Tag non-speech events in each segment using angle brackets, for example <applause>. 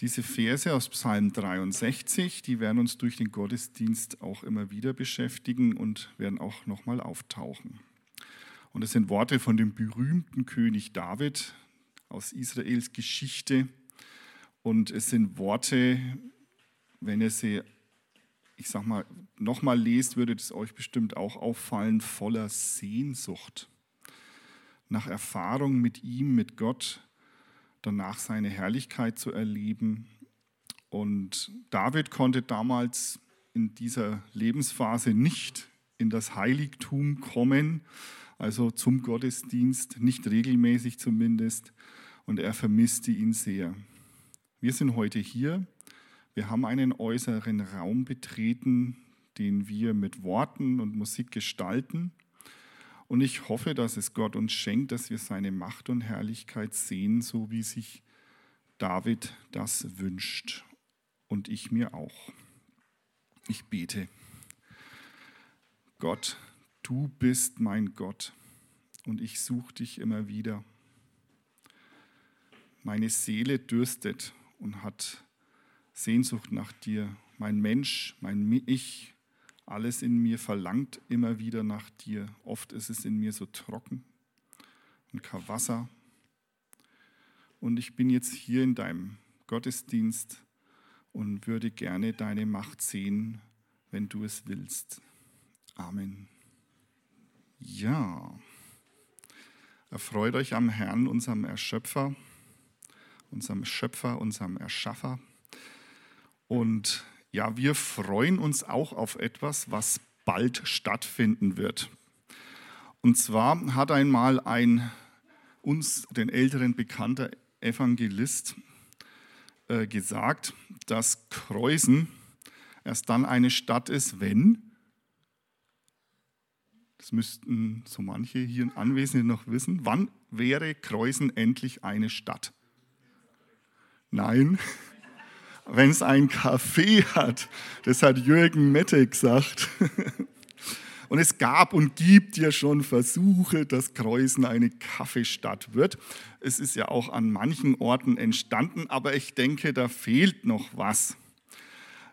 Diese Verse aus Psalm 63, die werden uns durch den Gottesdienst auch immer wieder beschäftigen und werden auch nochmal auftauchen. Und es sind Worte von dem berühmten König David aus Israels Geschichte. Und es sind Worte, wenn ihr sie, ich sag mal, nochmal lest, würde es euch bestimmt auch auffallen, voller Sehnsucht nach Erfahrung mit ihm, mit Gott, danach seine Herrlichkeit zu erleben. Und David konnte damals in dieser Lebensphase nicht in das Heiligtum kommen, also zum Gottesdienst, nicht regelmäßig zumindest, und er vermisste ihn sehr. Wir sind heute hier, wir haben einen äußeren Raum betreten, den wir mit Worten und Musik gestalten. Und ich hoffe, dass es Gott uns schenkt, dass wir seine Macht und Herrlichkeit sehen, so wie sich David das wünscht. Und ich mir auch. Ich bete. Gott, du bist mein Gott und ich suche dich immer wieder. Meine Seele dürstet und hat Sehnsucht nach dir. Mein Mensch, mein Ich alles in mir verlangt immer wieder nach dir. Oft ist es in mir so trocken und kein Wasser. Und ich bin jetzt hier in deinem Gottesdienst und würde gerne deine Macht sehen, wenn du es willst. Amen. Ja, erfreut euch am Herrn, unserem Erschöpfer, unserem Schöpfer, unserem Erschaffer. Und ja, wir freuen uns auch auf etwas, was bald stattfinden wird. Und zwar hat einmal ein uns den Älteren bekannter Evangelist äh, gesagt, dass Kreuzen erst dann eine Stadt ist, wenn, das müssten so manche hier Anwesende noch wissen, wann wäre Kreuzen endlich eine Stadt? Nein, wenn es ein Café hat. Das hat Jürgen Mette gesagt. <laughs> Und es gab und gibt ja schon Versuche, dass Kreuzen eine Kaffeestadt wird. Es ist ja auch an manchen Orten entstanden, aber ich denke, da fehlt noch was.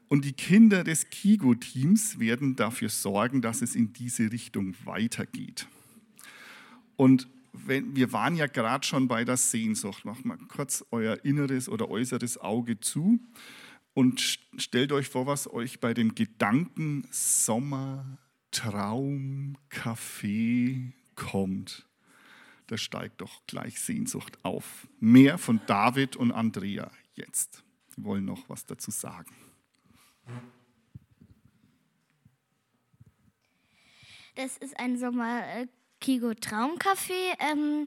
Und die Kinder des Kigo-Teams werden dafür sorgen, dass es in diese Richtung weitergeht. Und wenn, wir waren ja gerade schon bei der Sehnsucht. Macht mal kurz euer inneres oder äußeres Auge zu und stellt euch vor, was euch bei dem Gedanken Sommer, Traum, Kaffee kommt. Da steigt doch gleich Sehnsucht auf. Mehr von David und Andrea jetzt. Sie wollen noch was dazu sagen. Das ist ein Sommer äh, Kigo Traumcafé. Ähm,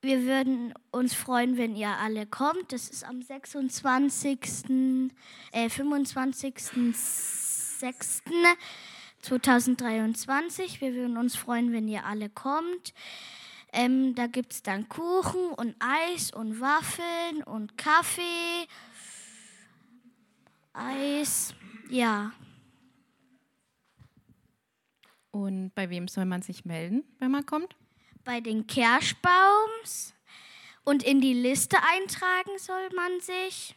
wir würden uns freuen, wenn ihr alle kommt. Das ist am 26. Äh, 25.06.2023. Wir würden uns freuen, wenn ihr alle kommt. Ähm, da gibt es dann Kuchen und Eis und Waffeln und Kaffee. Eis, ja. Und bei wem soll man sich melden, wenn man kommt? Bei den Kerschbaums. Und in die Liste eintragen soll man sich.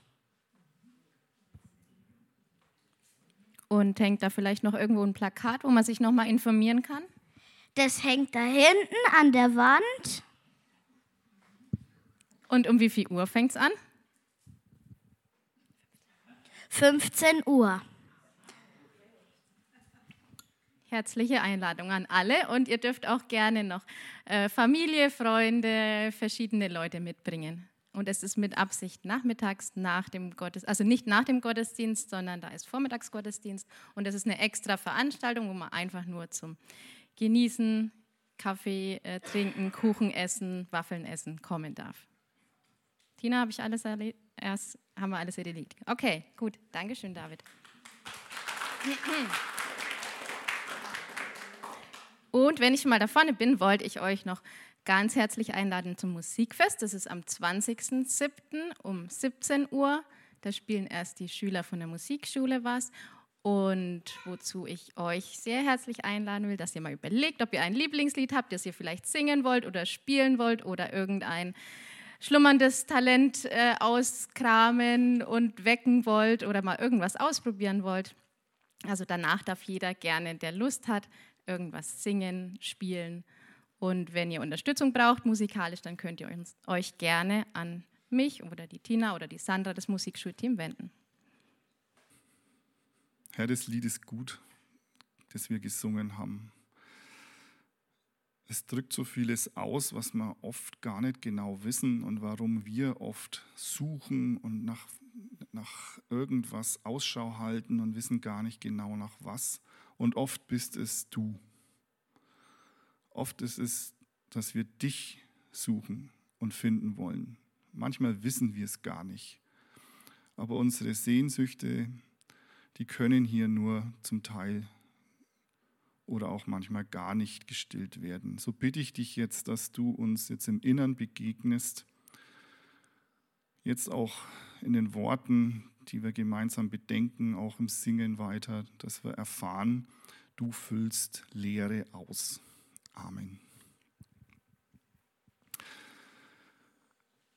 Und hängt da vielleicht noch irgendwo ein Plakat, wo man sich nochmal informieren kann? Das hängt da hinten an der Wand. Und um wie viel Uhr fängt es an? 15 Uhr. Herzliche Einladung an alle und ihr dürft auch gerne noch äh, Familie, Freunde, verschiedene Leute mitbringen. Und es ist mit Absicht nachmittags nach dem Gottesdienst, also nicht nach dem Gottesdienst, sondern da ist Vormittagsgottesdienst und es ist eine extra Veranstaltung, wo man einfach nur zum Genießen, Kaffee äh, trinken, Kuchen essen, Waffeln essen kommen darf. Tina, habe ich alles erst haben wir alles erledigt. Okay, gut. Dankeschön, David. <clears throat> Und wenn ich mal da vorne bin, wollte ich euch noch ganz herzlich einladen zum Musikfest. Das ist am 20.07. um 17 Uhr. Da spielen erst die Schüler von der Musikschule was. Und wozu ich euch sehr herzlich einladen will, dass ihr mal überlegt, ob ihr ein Lieblingslied habt, das ihr vielleicht singen wollt oder spielen wollt oder irgendein schlummerndes Talent äh, auskramen und wecken wollt oder mal irgendwas ausprobieren wollt. Also danach darf jeder gerne, der Lust hat, irgendwas singen, spielen. Und wenn ihr Unterstützung braucht musikalisch, dann könnt ihr uns, euch gerne an mich oder die Tina oder die Sandra, das Musikschulteam, wenden. Herr, das Lied ist gut, das wir gesungen haben. Es drückt so vieles aus, was wir oft gar nicht genau wissen und warum wir oft suchen und nach, nach irgendwas Ausschau halten und wissen gar nicht genau nach was. Und oft bist es du. Oft ist es, dass wir dich suchen und finden wollen. Manchmal wissen wir es gar nicht. Aber unsere Sehnsüchte, die können hier nur zum Teil oder auch manchmal gar nicht gestillt werden. So bitte ich dich jetzt, dass du uns jetzt im Innern begegnest, jetzt auch in den Worten, die wir gemeinsam bedenken, auch im Singen weiter, dass wir erfahren, du füllst Leere aus. Amen.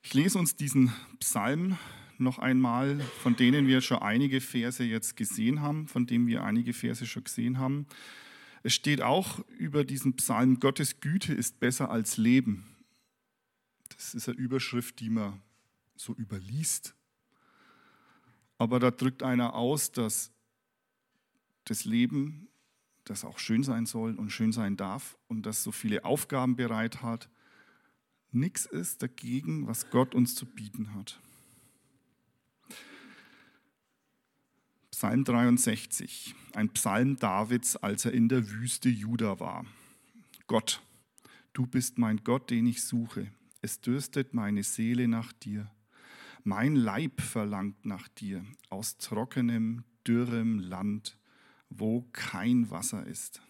Ich lese uns diesen Psalm noch einmal, von denen wir schon einige Verse jetzt gesehen haben, von dem wir einige Verse schon gesehen haben. Es steht auch über diesen Psalm, Gottes Güte ist besser als Leben. Das ist eine Überschrift, die man so überliest. Aber da drückt einer aus, dass das Leben, das auch schön sein soll und schön sein darf und das so viele Aufgaben bereit hat, nichts ist dagegen, was Gott uns zu bieten hat. Psalm 63, ein Psalm Davids, als er in der Wüste Juda war. Gott, du bist mein Gott, den ich suche. Es dürstet meine Seele nach dir. Mein Leib verlangt nach dir aus trockenem, dürrem Land, wo kein Wasser ist.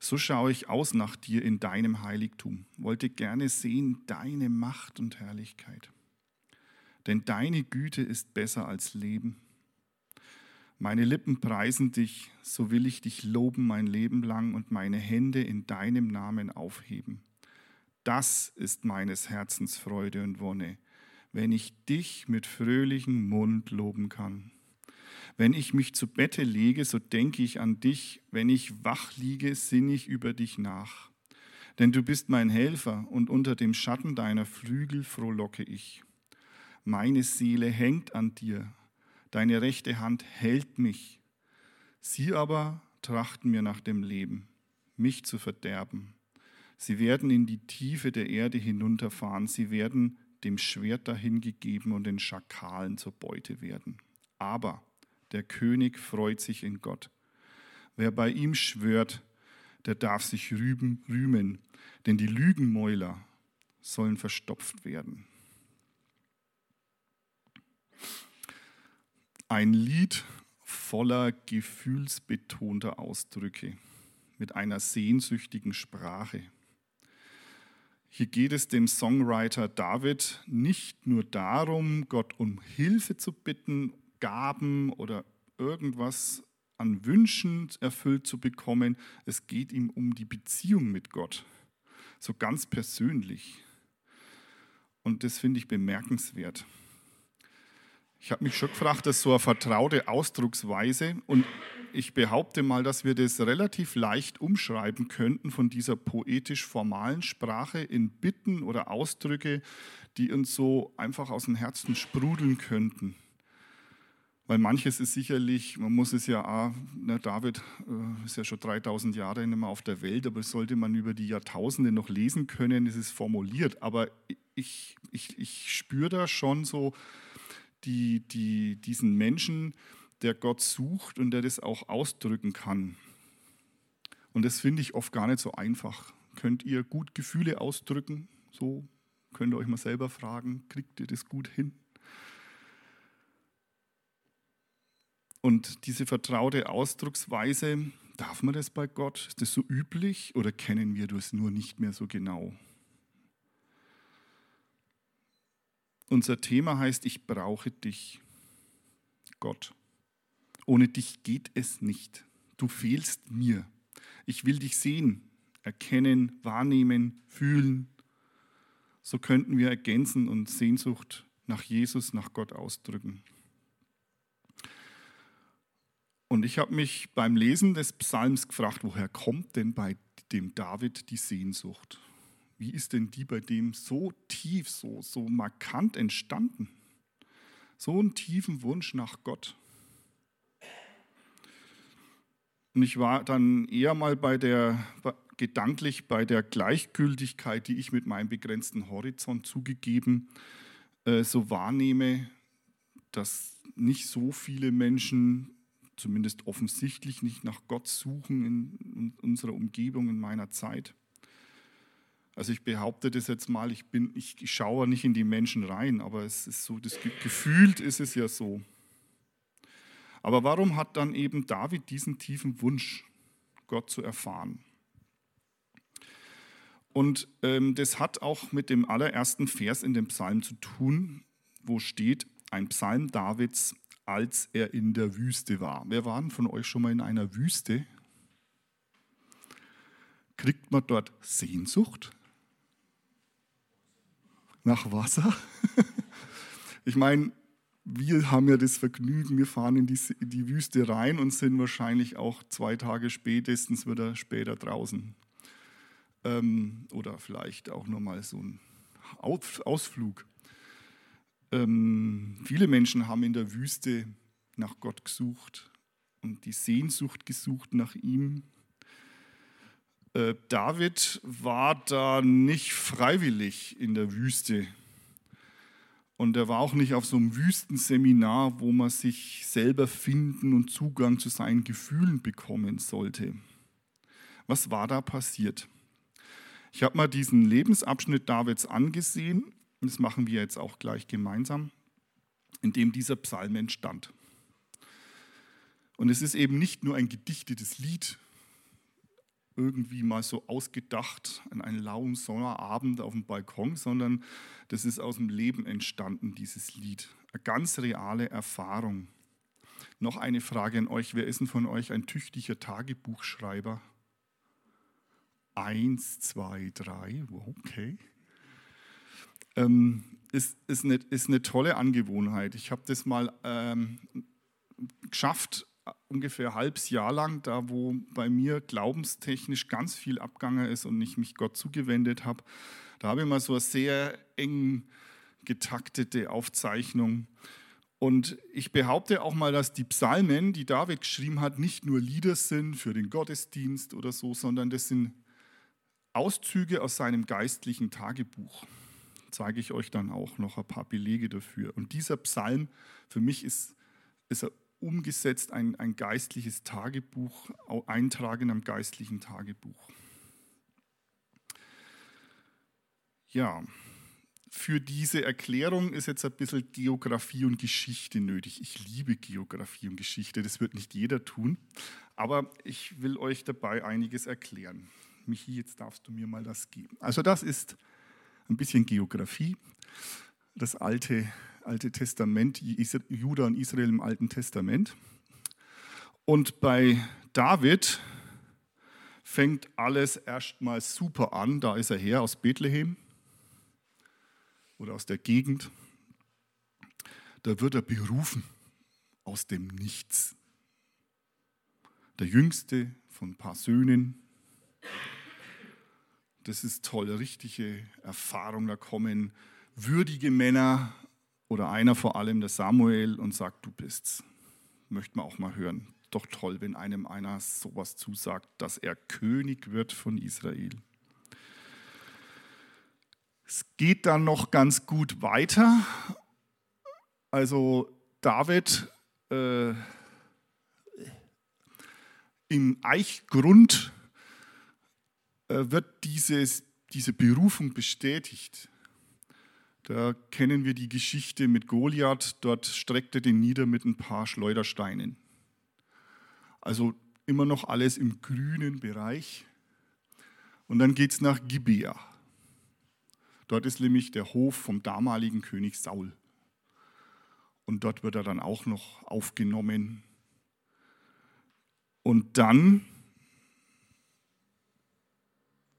So schaue ich aus nach dir in deinem Heiligtum, wollte gerne sehen deine Macht und Herrlichkeit. Denn deine Güte ist besser als Leben meine Lippen preisen dich, so will ich dich loben mein Leben lang und meine Hände in deinem Namen aufheben. Das ist meines Herzens Freude und Wonne, wenn ich dich mit fröhlichem Mund loben kann. Wenn ich mich zu Bette lege, so denke ich an dich, wenn ich wach liege, sinne ich über dich nach. Denn du bist mein Helfer und unter dem Schatten deiner Flügel frohlocke ich. Meine Seele hängt an dir, deine rechte Hand hält mich. Sie aber trachten mir nach dem Leben, mich zu verderben. Sie werden in die Tiefe der Erde hinunterfahren, sie werden dem Schwert dahingegeben und den Schakalen zur Beute werden. Aber der König freut sich in Gott. Wer bei ihm schwört, der darf sich rüben, rühmen, denn die Lügenmäuler sollen verstopft werden. Ein Lied voller gefühlsbetonter Ausdrücke mit einer sehnsüchtigen Sprache. Hier geht es dem Songwriter David nicht nur darum, Gott um Hilfe zu bitten, Gaben oder irgendwas an Wünschen erfüllt zu bekommen. Es geht ihm um die Beziehung mit Gott, so ganz persönlich. Und das finde ich bemerkenswert. Ich habe mich schon gefragt, das ist so eine vertraute Ausdrucksweise und ich behaupte mal, dass wir das relativ leicht umschreiben könnten von dieser poetisch-formalen Sprache in Bitten oder Ausdrücke, die uns so einfach aus dem Herzen sprudeln könnten. Weil manches ist sicherlich, man muss es ja, auch, na, David äh, ist ja schon 3000 Jahre nicht mehr auf der Welt, aber sollte man über die Jahrtausende noch lesen können, ist es formuliert. Aber ich, ich, ich spüre da schon so, die, die, diesen Menschen, der Gott sucht und der das auch ausdrücken kann. Und das finde ich oft gar nicht so einfach. Könnt ihr gut Gefühle ausdrücken? So könnt ihr euch mal selber fragen, kriegt ihr das gut hin? Und diese vertraute Ausdrucksweise, darf man das bei Gott? Ist das so üblich oder kennen wir das nur nicht mehr so genau? Unser Thema heißt, ich brauche dich, Gott. Ohne dich geht es nicht. Du fehlst mir. Ich will dich sehen, erkennen, wahrnehmen, fühlen. so könnten wir ergänzen und Sehnsucht nach Jesus, nach Gott ausdrücken. Und ich habe mich beim Lesen des Psalms gefragt, woher kommt denn bei dem David die Sehnsucht? Wie ist denn die bei dem so tief, so, so markant entstanden? So einen tiefen Wunsch nach Gott. Und ich war dann eher mal bei der, gedanklich bei der Gleichgültigkeit, die ich mit meinem begrenzten Horizont zugegeben äh, so wahrnehme, dass nicht so viele Menschen zumindest offensichtlich nicht nach Gott suchen in unserer Umgebung, in meiner Zeit. Also ich behaupte das jetzt mal, ich, bin, ich schaue nicht in die Menschen rein, aber es ist so, das gefühlt ist es ja so. Aber warum hat dann eben David diesen tiefen Wunsch, Gott zu erfahren? Und ähm, das hat auch mit dem allerersten Vers in dem Psalm zu tun, wo steht, ein Psalm Davids als er in der Wüste war. Wer war denn von euch schon mal in einer Wüste? Kriegt man dort Sehnsucht nach Wasser? <laughs> Ich meine, wir haben ja das Vergnügen, wir fahren in die, in die, Wüste rein und sind wahrscheinlich auch zwei Tage spätestens wieder später draußen. Ähm, oder vielleicht auch nur mal so ein Ausflug. Ähm, viele Menschen haben in der Wüste nach Gott gesucht und die Sehnsucht gesucht nach ihm. Äh, David war da nicht freiwillig in der Wüste. Und er war auch nicht auf so einem Wüstenseminar, wo man sich selber finden und Zugang zu seinen Gefühlen bekommen sollte. Was war da passiert? Ich habe mal diesen Lebensabschnitt Davids angesehen das machen wir jetzt auch gleich gemeinsam, in dem dieser Psalm entstand. Und es ist eben nicht nur ein gedichtetes Lied, irgendwie mal so ausgedacht an einem lauen Sommerabend auf dem Balkon, sondern das ist aus dem Leben entstanden, dieses Lied. Eine ganz reale Erfahrung. Noch eine Frage an euch. Wer ist denn von euch ein tüchtiger Tagebuchschreiber? Eins, zwei, drei, okay ähm, ist, ist, eine, ist eine tolle Angewohnheit. Ich habe das mal ähm, geschafft, ungefähr ein halbes Jahr lang, da wo bei mir glaubenstechnisch ganz viel abgegangen ist und ich mich Gott zugewendet habe. Da habe ich mal so eine sehr eng getaktete Aufzeichnung. Und ich behaupte auch mal, dass die Psalmen, die David geschrieben hat, nicht nur Lieder sind für den Gottesdienst oder so, sondern das sind Auszüge aus seinem geistlichen Tagebuch zeige ich euch dann auch noch ein paar Belege dafür. Und dieser Psalm für mich ist, ist er umgesetzt ein, ein geistliches Tagebuch, Eintragen in einem geistlichen Tagebuch. Ja, für diese Erklärung ist jetzt ein bisschen Geografie und Geschichte nötig. Ich liebe Geografie und Geschichte, das wird nicht jeder tun, aber ich will euch dabei einiges erklären. Michi, jetzt darfst du mir mal das geben. Also das ist ein bisschen Geografie. Das alte, alte Testament, Juda und Israel im Alten Testament. Und bei David fängt alles erstmal super an. Da ist er her aus Bethlehem oder aus der Gegend. Da wird er berufen aus dem Nichts. Der jüngste von ein paar Söhnen das ist toll, richtige Erfahrung. Da kommen würdige Männer oder einer vor allem, der Samuel, und sagt, du bist's. Möchte man auch mal hören. Doch toll, wenn einem einer sowas zusagt, dass er König wird von Israel. Es geht dann noch ganz gut weiter. Also David äh, im Eichgrund äh, wird dieses, diese Berufung bestätigt. Da kennen wir die Geschichte mit Goliath. Dort streckte den nieder mit ein paar Schleudersteinen. Also immer noch alles im grünen Bereich. Und dann geht es nach Gibea. Dort ist nämlich der Hof vom damaligen König Saul. Und dort wird er dann auch noch aufgenommen. Und dann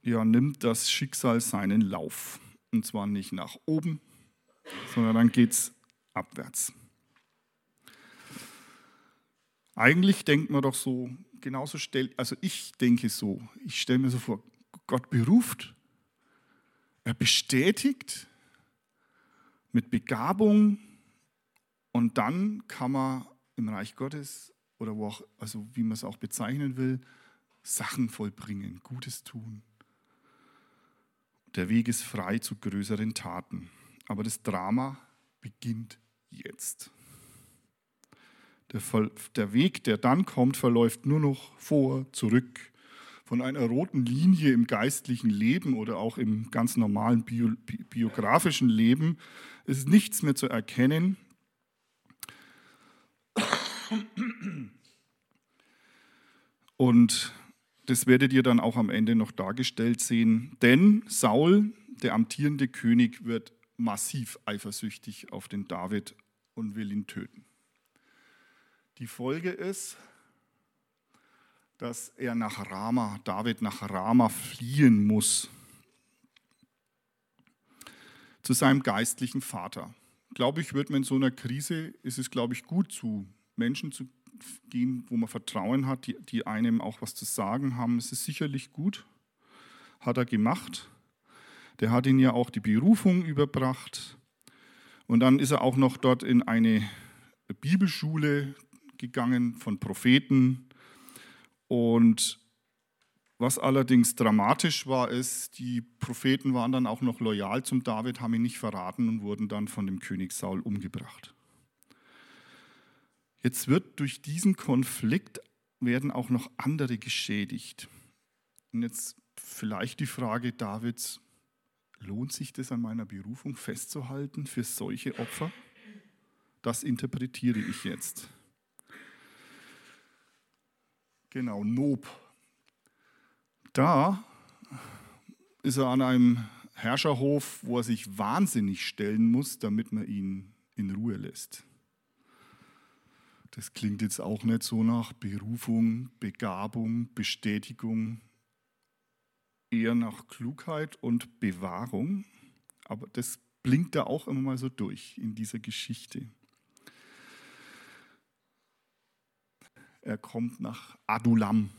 ja, nimmt das Schicksal seinen Lauf. Und zwar nicht nach oben, sondern dann geht es abwärts. Eigentlich denkt man doch so, genauso stellt, also ich denke so, ich stelle mir so vor, Gott beruft, er bestätigt mit Begabung und dann kann man im Reich Gottes oder wo auch, also wie man es auch bezeichnen will, Sachen vollbringen, Gutes tun. Der Weg ist frei zu größeren Taten. Aber das Drama beginnt jetzt. Der, der, Weg, der dann kommt, verläuft nur noch vor, zurück. Von einer roten Linie im geistlichen Leben oder auch im ganz normalen bio, biografischen Leben ist nichts mehr zu erkennen. Und das werdet ihr dann auch am Ende noch dargestellt sehen. Denn Saul, der amtierende König, wird massiv eifersüchtig auf den David und will ihn töten. Die Folge ist, dass er nach Rama, David nach Rama fliehen muss, zu seinem geistlichen Vater. Glaube ich, wird man in so einer Krise, ist es, glaube ich, gut, zu Menschen zu gehen, wo man Vertrauen hat, die, die einem auch was zu sagen haben. Es ist sicherlich gut, hat er gemacht. Der hat ihn ja auch die Berufung überbracht. Und dann ist er auch noch dort in eine Bibelschule gegangen von Propheten. Und was allerdings dramatisch war, ist, die Propheten waren dann auch noch loyal zum David, haben ihn nicht verraten und wurden dann von dem König Saul umgebracht. Jetzt wird durch diesen Konflikt werden auch noch andere geschädigt. Und jetzt vielleicht die Frage Davids, lohnt sich das an meiner Berufung festzuhalten für solche Opfer? Das interpretiere ich jetzt. Genau, Nob. Da ist er an einem Herrscherhof, wo er sich wahnsinnig stellen muss, damit man ihn in Ruhe lässt. Das klingt jetzt auch nicht so nach Berufung, Begabung, Bestätigung, eher nach Klugheit und Bewahrung. Aber das blinkt da auch immer mal so durch in dieser Geschichte. Er kommt nach Adulam.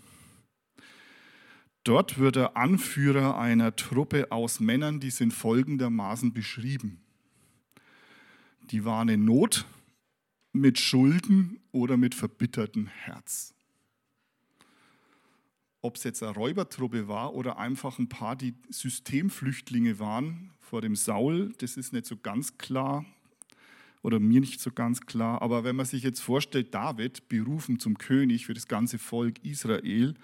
Dort wird er Anführer einer Truppe aus Männern, die sind folgendermaßen beschrieben. Die waren in Not, mit Schulden oder mit verbittertem Herz. Ob es jetzt eine Räubertruppe war oder einfach ein paar, die Systemflüchtlinge waren vor dem Saul, das ist nicht so ganz klar oder mir nicht so ganz klar. Aber wenn man sich jetzt vorstellt, David, berufen zum König für das ganze Volk Israel,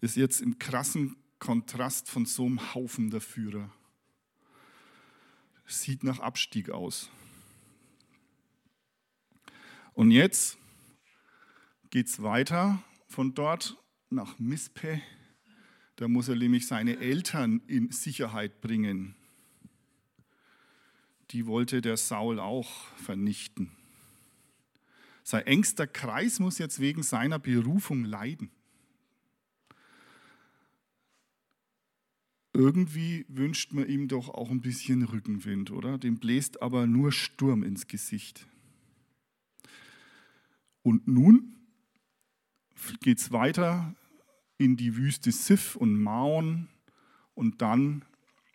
ist jetzt im krassen Kontrast von so einem Haufen der Führer. Sieht nach Abstieg aus. Und jetzt geht es weiter von dort nach Mispe. Da muss er nämlich seine Eltern in Sicherheit bringen. Die wollte der Saul auch vernichten. Sein engster Kreis muss jetzt wegen seiner Berufung leiden. Irgendwie wünscht man ihm doch auch ein bisschen Rückenwind, oder? Dem bläst aber nur Sturm ins Gesicht. Und nun geht es weiter in die Wüste Sif und Maon und dann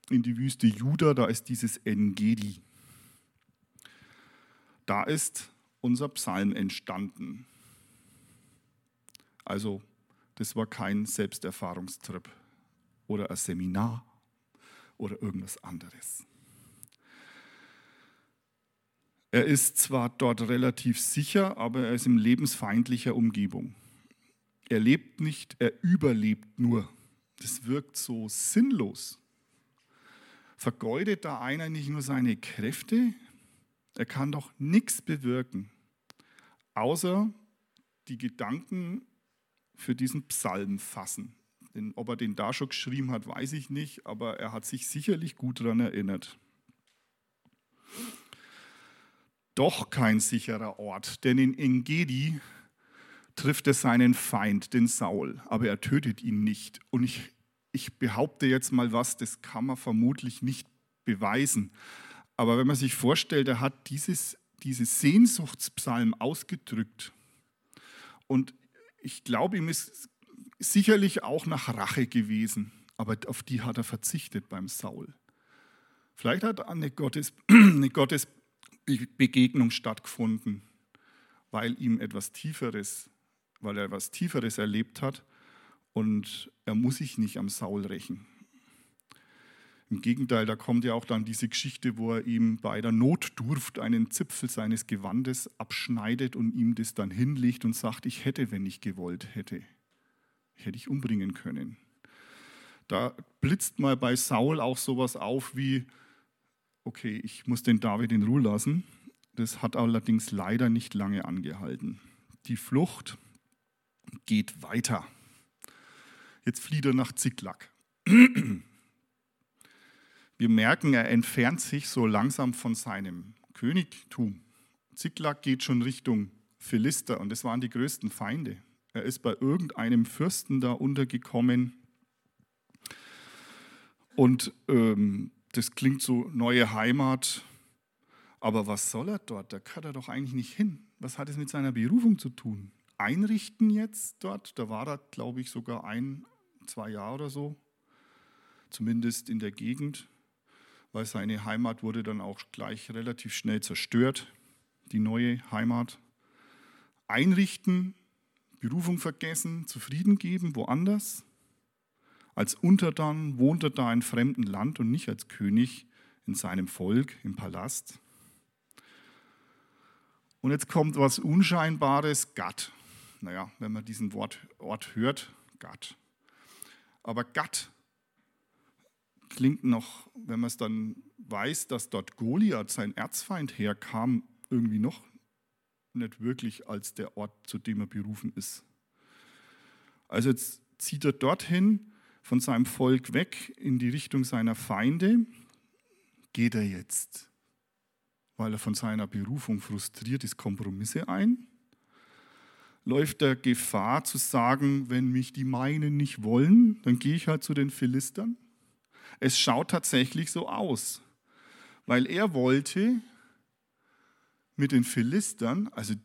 in die Wüste Juda, da ist dieses Engedi. Da ist unser Psalm entstanden. Also, das war kein Selbsterfahrungstrip oder ein Seminar oder irgendwas anderes. Er ist zwar dort relativ sicher, aber er ist in lebensfeindlicher Umgebung. Er lebt nicht, er überlebt nur. Das wirkt so sinnlos. Vergeudet da einer nicht nur seine Kräfte? Er kann doch nichts bewirken, außer die Gedanken für diesen Psalm fassen. Denn ob er den da schon geschrieben hat, weiß ich nicht, aber er hat sich sicherlich gut daran erinnert doch kein sicherer Ort, denn in Engedi trifft er seinen Feind, den Saul, aber er tötet ihn nicht. Und ich, ich behaupte jetzt mal was, das kann man vermutlich nicht beweisen. Aber wenn man sich vorstellt, er hat dieses, diese Sehnsuchtspsalm ausgedrückt. Und ich glaube, ihm ist sicherlich auch nach Rache gewesen, aber auf die hat er verzichtet beim Saul. Vielleicht hat eine, Gottes, <clears throat> eine Gottesbegegnung stattgefunden, weil ihm etwas Tieferes, weil er etwas Tieferes erlebt hat und er muss sich nicht am Saul rächen. Im Gegenteil, da kommt ja auch dann diese Geschichte, wo er ihm bei der Notdurft einen Zipfel seines Gewandes abschneidet und ihm das dann hinlegt und sagt, ich hätte, wenn ich gewollt hätte, hätte ich umbringen können. Da blitzt mal bei Saul auch sowas auf wie, okay, ich muss den David in Ruhe lassen. Das hat allerdings leider nicht lange angehalten. Die Flucht geht weiter. Jetzt flieht er nach Ziklag. <clears throat> Wir merken, er entfernt sich so langsam von seinem Königtum. Ziklag geht schon Richtung Philister und das waren die größten Feinde. Er ist bei irgendeinem Fürsten da untergekommen und ähm, das klingt so neue Heimat. Aber was soll er dort? Da kann er doch eigentlich nicht hin. Was hat es mit seiner Berufung zu tun? Einrichten jetzt dort, da war er, glaube ich, sogar ein, zwei Jahre oder so, zumindest in der Gegend weil seine Heimat wurde dann auch gleich relativ schnell zerstört, die neue Heimat. Einrichten, Berufung vergessen, zufrieden geben, woanders. Als Untertan wohnt er da in fremden Land und nicht als König in seinem Volk, im Palast. Und jetzt kommt was Unscheinbares, Gad. Naja, wenn man diesen Wort, Ort hört, Gad. Aber Gad klingt noch, wenn man es dann weiß, dass dort Goliath, sein Erzfeind, herkam, irgendwie noch nicht wirklich als der Ort, zu dem er berufen ist. Also jetzt zieht er dorthin, von seinem Volk weg, in die Richtung seiner Feinde. Geht er jetzt, weil er von seiner Berufung frustriert ist, Kompromisse ein? Läuft er Gefahr zu sagen, wenn mich die meinen nicht wollen, dann gehe ich halt zu den Philistern? Es schaut tatsächlich so aus, weil er wollte mit den Philistern, also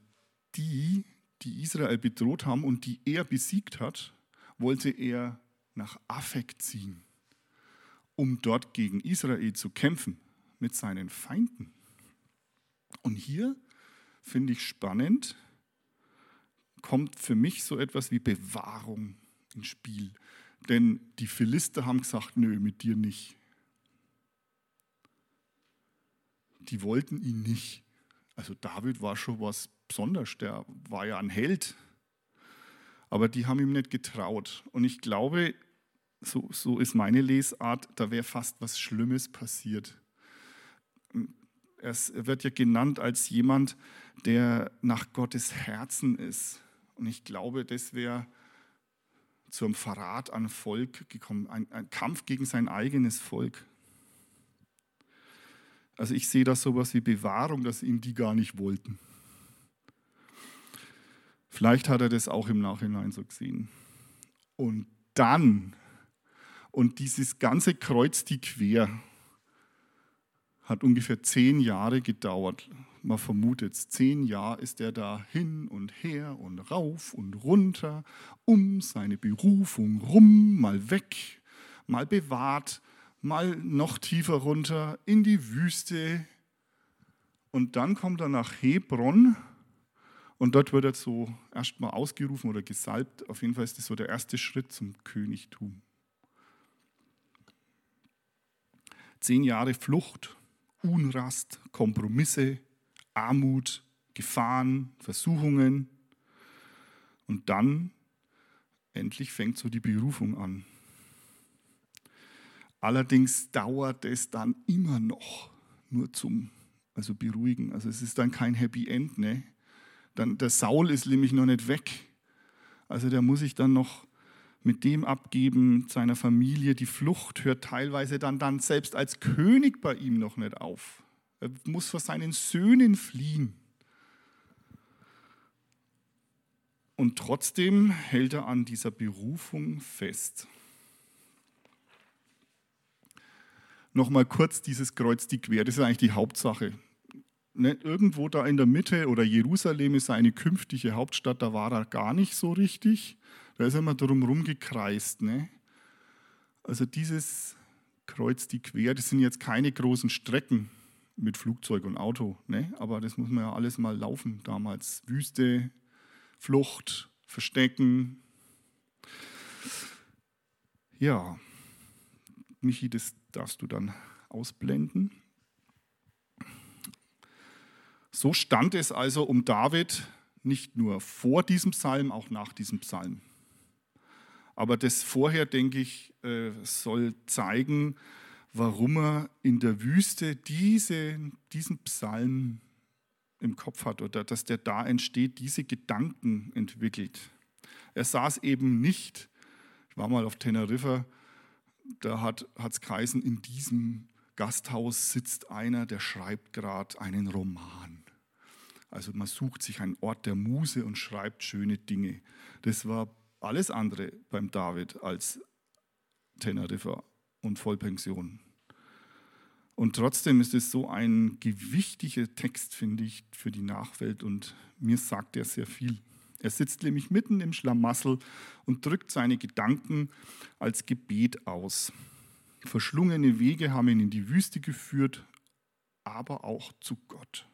die, die Israel bedroht haben und die er besiegt hat, wollte er nach Affekt ziehen, um dort gegen Israel zu kämpfen mit seinen Feinden. Und hier finde ich spannend, kommt für mich so etwas wie Bewahrung ins Spiel. Denn die Philister haben gesagt, nö, mit dir nicht. Die wollten ihn nicht. Also David war schon was Besonderes, der war ja ein Held. Aber die haben ihm nicht getraut. Und ich glaube, so, so ist meine Lesart, da wäre fast was Schlimmes passiert. Er wird ja genannt als jemand, der nach Gottes Herzen ist. Und ich glaube, das wäre zum Verrat an Volk gekommen, ein, ein Kampf gegen sein eigenes Volk. Also ich sehe das sowas wie Bewahrung, dass ihn die gar nicht wollten. Vielleicht hat er das auch im Nachhinein so gesehen. Und dann, und dieses ganze Kreuz die quer, hat ungefähr zehn Jahre gedauert. Man vermutet, zehn Jahre ist er da hin und her und rauf und runter, um seine Berufung rum, mal weg, mal bewahrt, mal noch tiefer runter in die Wüste. Und dann kommt er nach Hebron und dort wird er so erstmal ausgerufen oder gesalbt. Auf jeden Fall ist das so der erste Schritt zum Königtum. Zehn Jahre Flucht Unrast, Kompromisse, Armut, Gefahren, Versuchungen. Und dann endlich fängt so die Berufung an. Allerdings dauert es dann immer noch nur zum also beruhigen. Also es ist dann kein Happy End. Ne? Dann, der Saul ist nämlich noch nicht weg. Also der muss sich dann noch mit dem abgeben seiner Familie. Die Flucht hört teilweise dann, dann selbst als König bei ihm noch nicht auf. Er muss vor seinen Söhnen fliehen. Und trotzdem hält er an dieser Berufung fest. nochmal kurz dieses Kreuz die Quer, das ist eigentlich die Hauptsache. Irgendwo da in der Mitte oder Jerusalem ist eine künftige Hauptstadt, da war er gar nicht so richtig. Da ist er immer drum gekreist. Ne? Also dieses Kreuz die Quer, das sind jetzt keine großen Strecken mit Flugzeug und Auto, ne? aber das muss man ja alles mal laufen damals. Wüste, Flucht, Verstecken. Ja, Michi, das darfst du dann ausblenden. So stand es also um David nicht nur vor diesem Psalm, auch nach diesem Psalm. Aber das vorher, denke ich, äh, soll zeigen, warum er in der Wüste diese, diesen Psalm im Kopf hat oder dass der da entsteht, diese Gedanken entwickelt. Er saß eben nicht, ich war mal auf Teneriffa, da hat es geheißen, in diesem Gasthaus sitzt einer, der schreibt gerade einen Roman. Also man sucht sich einen Ort der Muse und schreibt schöne Dinge. Das war alles andere beim David als Teneriffa und Vollpension. Und trotzdem ist es so ein gewichtiger Text, finde ich, für die Nachwelt und mir sagt er sehr viel. Er sitzt nämlich mitten im Schlamassel und drückt seine Gedanken als Gebet aus. Verschlungene Wege haben ihn in die Wüste geführt, aber auch zu Gott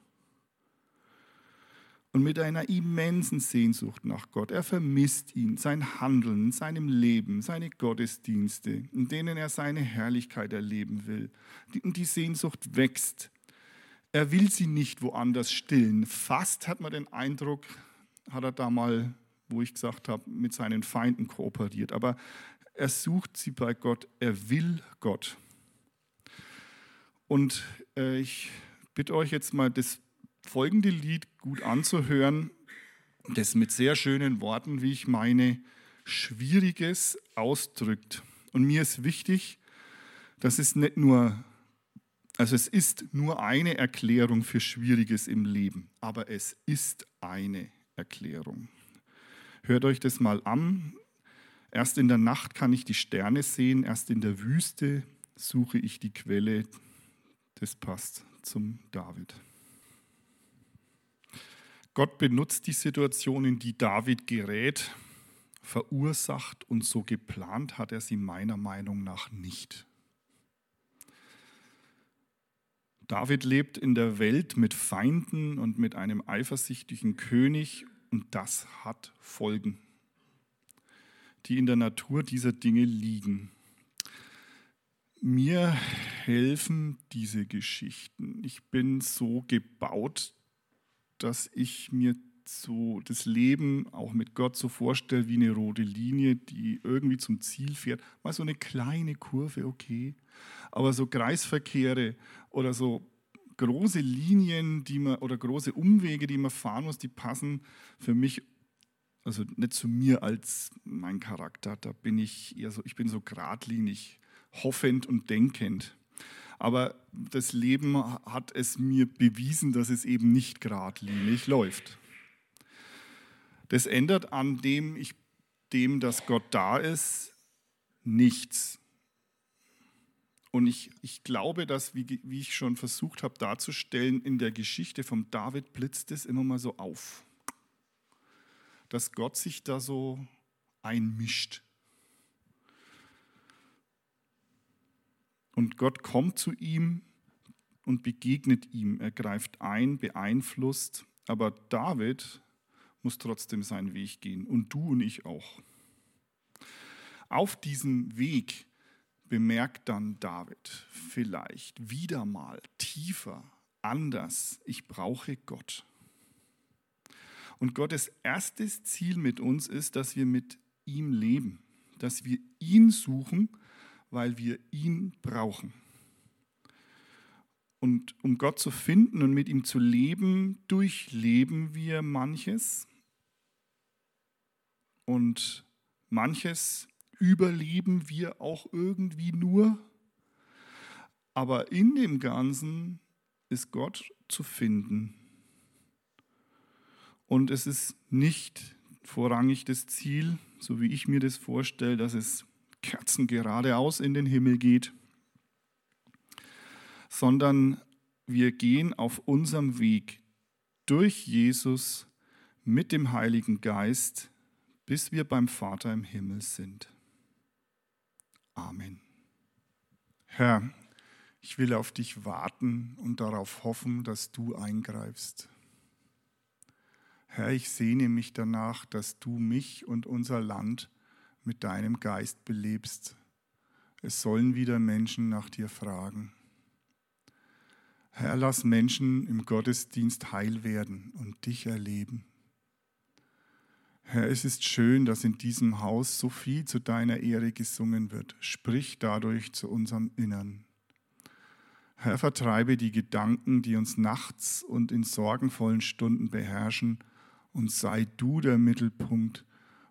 und mit einer immensen Sehnsucht nach Gott. Er vermisst ihn, sein Handeln, seinem Leben, seine Gottesdienste, in denen er seine Herrlichkeit erleben will. Und die Sehnsucht wächst. Er will sie nicht woanders stillen. Fast hat man den Eindruck, hat er da mal, wo ich gesagt habe, mit seinen Feinden kooperiert. Aber er sucht sie bei Gott. Er will Gott. Und äh, ich bitte euch jetzt mal das folgende Lied gut anzuhören, das mit sehr schönen Worten, wie ich meine, Schwieriges ausdrückt. Und mir ist wichtig, dass es nicht nur, also es ist nur eine Erklärung für Schwieriges im Leben, aber es ist eine Erklärung. Hört euch das mal an. Erst in der Nacht kann ich die Sterne sehen, erst in der Wüste suche ich die Quelle. Das passt zum David. Gott benutzt die Situation, in die David gerät, verursacht und so geplant hat er sie meiner Meinung nach nicht. David lebt in der Welt mit Feinden und mit einem eifersüchtigen König und das hat Folgen, die in der Natur dieser Dinge liegen. Mir helfen diese Geschichten. Ich bin so gebaut, dass ich mir so das Leben auch mit Gott so vorstelle wie eine rote Linie, die irgendwie zum Ziel fährt. Mal so eine kleine Kurve, okay. Aber so Kreisverkehre oder so große Linien, die man oder große Umwege, die man fahren muss, die passen für mich also nicht zu mir als mein Charakter. Da bin ich eher so, ich bin so geradlinig, hoffend und denkend. Aber das Leben hat es mir bewiesen, dass es eben nicht geradlinig läuft. Das ändert an dem, ich, dem, dass Gott da ist, nichts. Und ich, ich glaube, dass, wie, wie ich schon versucht habe darzustellen, in der Geschichte von David blitzt es immer mal so auf, dass Gott sich da so einmischt. Und Gott kommt zu ihm und begegnet ihm. Er greift ein, beeinflusst. Aber David muss trotzdem seinen Weg gehen und du und ich auch. Auf diesem Weg bemerkt dann David vielleicht wieder mal tiefer, anders, ich brauche Gott. Und Gottes erstes Ziel mit uns ist, dass wir mit ihm leben, dass wir ihn suchen weil wir ihn brauchen. Und um Gott zu finden und mit ihm zu leben, durchleben wir manches. Und manches überleben wir auch irgendwie nur. Aber in dem Ganzen ist Gott zu finden. Und es ist nicht vorrangig das Ziel, so wie ich mir das vorstelle, dass es Kerzen geradeaus in den Himmel geht. sondern wir gehen auf unserem Weg durch Jesus mit dem Heiligen Geist, bis wir beim Vater im Himmel sind. Amen. Herr, ich will auf dich warten und darauf hoffen, dass du eingreifst. Herr, ich sehne mich danach, dass du mich und unser Land mit deinem Geist belebst. Es sollen wieder Menschen nach dir fragen. Herr, lass Menschen im Gottesdienst heil werden und dich erleben. Herr, es ist schön, dass in diesem Haus so viel zu deiner Ehre gesungen wird. Sprich dadurch zu unserem Innern. Herr, vertreibe die Gedanken, die uns nachts und in sorgenvollen Stunden beherrschen, und sei du der Mittelpunkt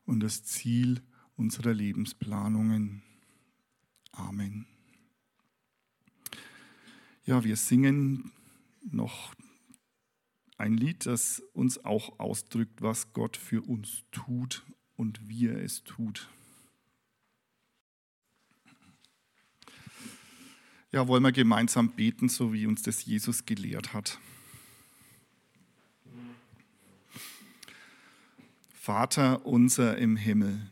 und das Ziel unserer Lebensplanungen. Amen. Ja, wir singen noch ein Lied, das uns auch ausdrückt, was Gott für uns tut und wie er es tut. ja, wollen wir gemeinsam beten, so wie uns das Jesus gelehrt hat. Vater unser im Himmel,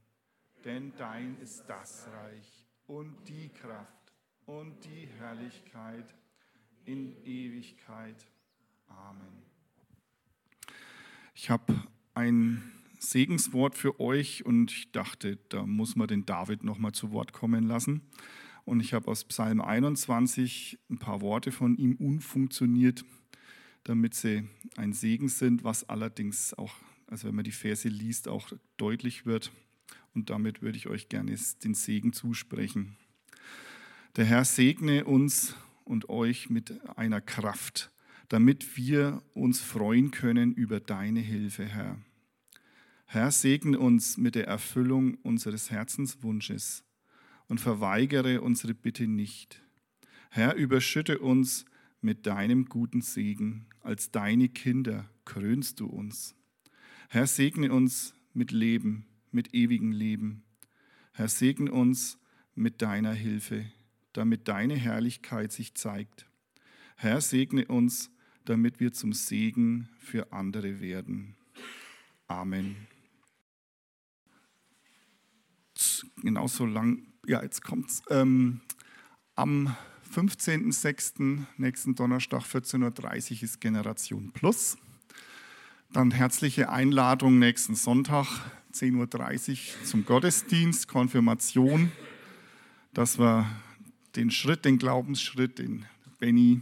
Denn dein ist das Reich und die Kraft und die Herrlichkeit in Ewigkeit. Amen. Ich habe ein Segenswort für euch und ich dachte, da muss man den David noch mal zu Wort kommen lassen. Und ich habe aus Psalm 21 ein paar Worte von ihm umfunktioniert, damit sie ein Segen sind, was allerdings auch, also wenn man die Verse liest, auch deutlich wird. Und damit würde ich euch gerne den Segen zusprechen. Der Herr segne uns und euch mit einer Kraft, damit wir uns freuen können über deine Hilfe, Herr. Herr, segne uns mit der Erfüllung unseres Herzenswunsches und verweigere unsere Bitte nicht. Herr, überschütte uns mit deinem guten Segen. Als deine Kinder krönst du uns. Herr, segne uns mit Leben, mit ewigem Leben. Herr, segne uns mit deiner Hilfe, damit deine Herrlichkeit sich zeigt. Herr, segne uns, damit wir zum Segen für andere werden. Amen. Genauso lang ja, jetzt kommt's. Ähm, am 15.06. nächsten Donnerstag 14.30 Uhr ist Generation Plus. Dann herzliche Einladung nächsten Sonntag 10.30 Uhr zum Gottesdienst, Konfirmation, dass wir den Schritt, den Glaubensschritt, den Benny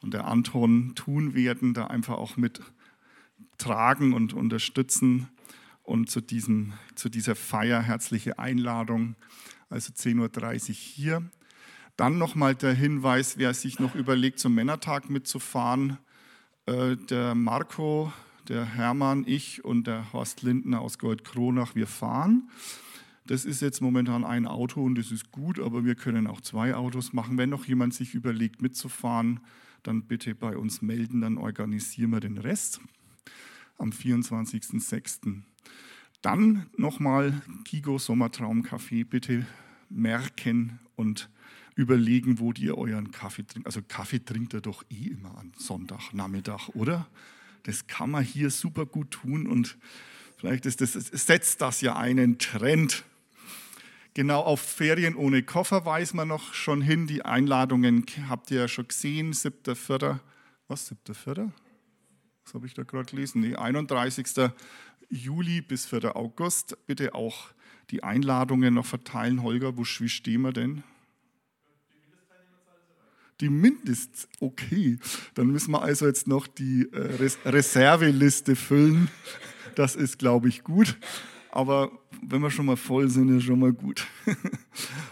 und der Anton tun werden, da einfach auch mit tragen und unterstützen. Und zu, diesem, zu dieser Feier herzliche Einladung also 10.30 Uhr hier. Dann nochmal der Hinweis, wer sich noch überlegt, zum Männertag mitzufahren. Äh, der Marco, der Hermann, ich und der Horst Lindner aus Goldkronach, wir fahren. Das ist jetzt momentan ein Auto und das ist gut, aber wir können auch zwei Autos machen. Wenn noch jemand sich überlegt, mitzufahren, dann bitte bei uns melden, dann organisieren wir den Rest am 24.06. Dann nochmal Kigo Sommertraumcafé bitte merken und überlegen, wo ihr euren Kaffee trinkt. Also Kaffee trinkt ihr doch eh immer am Sonntagnachmittag, oder? Das kann man hier super gut tun und vielleicht ist das, setzt das ja einen Trend. Genau auf Ferien ohne Koffer weiß man noch schon hin. Die Einladungen habt ihr ja schon gesehen. 7.4. Was, 7.4.? Was habe ich da gerade gelesen? Nee, 31. Juli bis 4. August. Bitte auch die Einladungen noch verteilen. Holger, wo, wie stehen wir denn? Die Mindest, okay. Dann müssen wir also jetzt noch die äh, Reserveliste füllen. Das ist, glaube ich, gut. Aber wenn wir schon mal voll sind, ist schon mal gut. <laughs>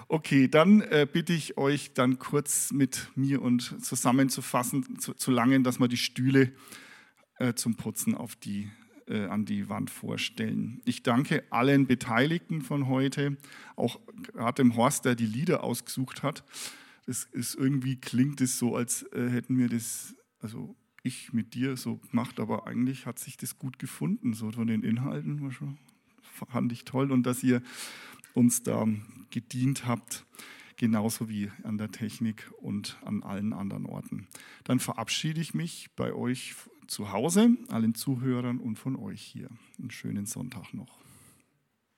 okay, dann äh, bitte ich euch dann kurz mit mir und zusammenzufassen, zu, zu langen, dass wir die Stühle äh, zum Putzen auf die, äh, an die Wand vorstellen. Ich danke allen Beteiligten von heute, auch gerade dem Horst, der die Lieder ausgesucht hat. Das ist irgendwie klingt es so, als äh, hätten wir das, also ich mit dir so gemacht, aber eigentlich hat sich das gut gefunden, so von den Inhalten, war schon, fand ich toll und dass ihr uns da gedient habt, genauso wie an der Technik und an allen anderen Orten. Dann verabschiede ich mich bei euch zu Hause, allen Zuhörern und von euch hier. Einen schönen Sonntag noch.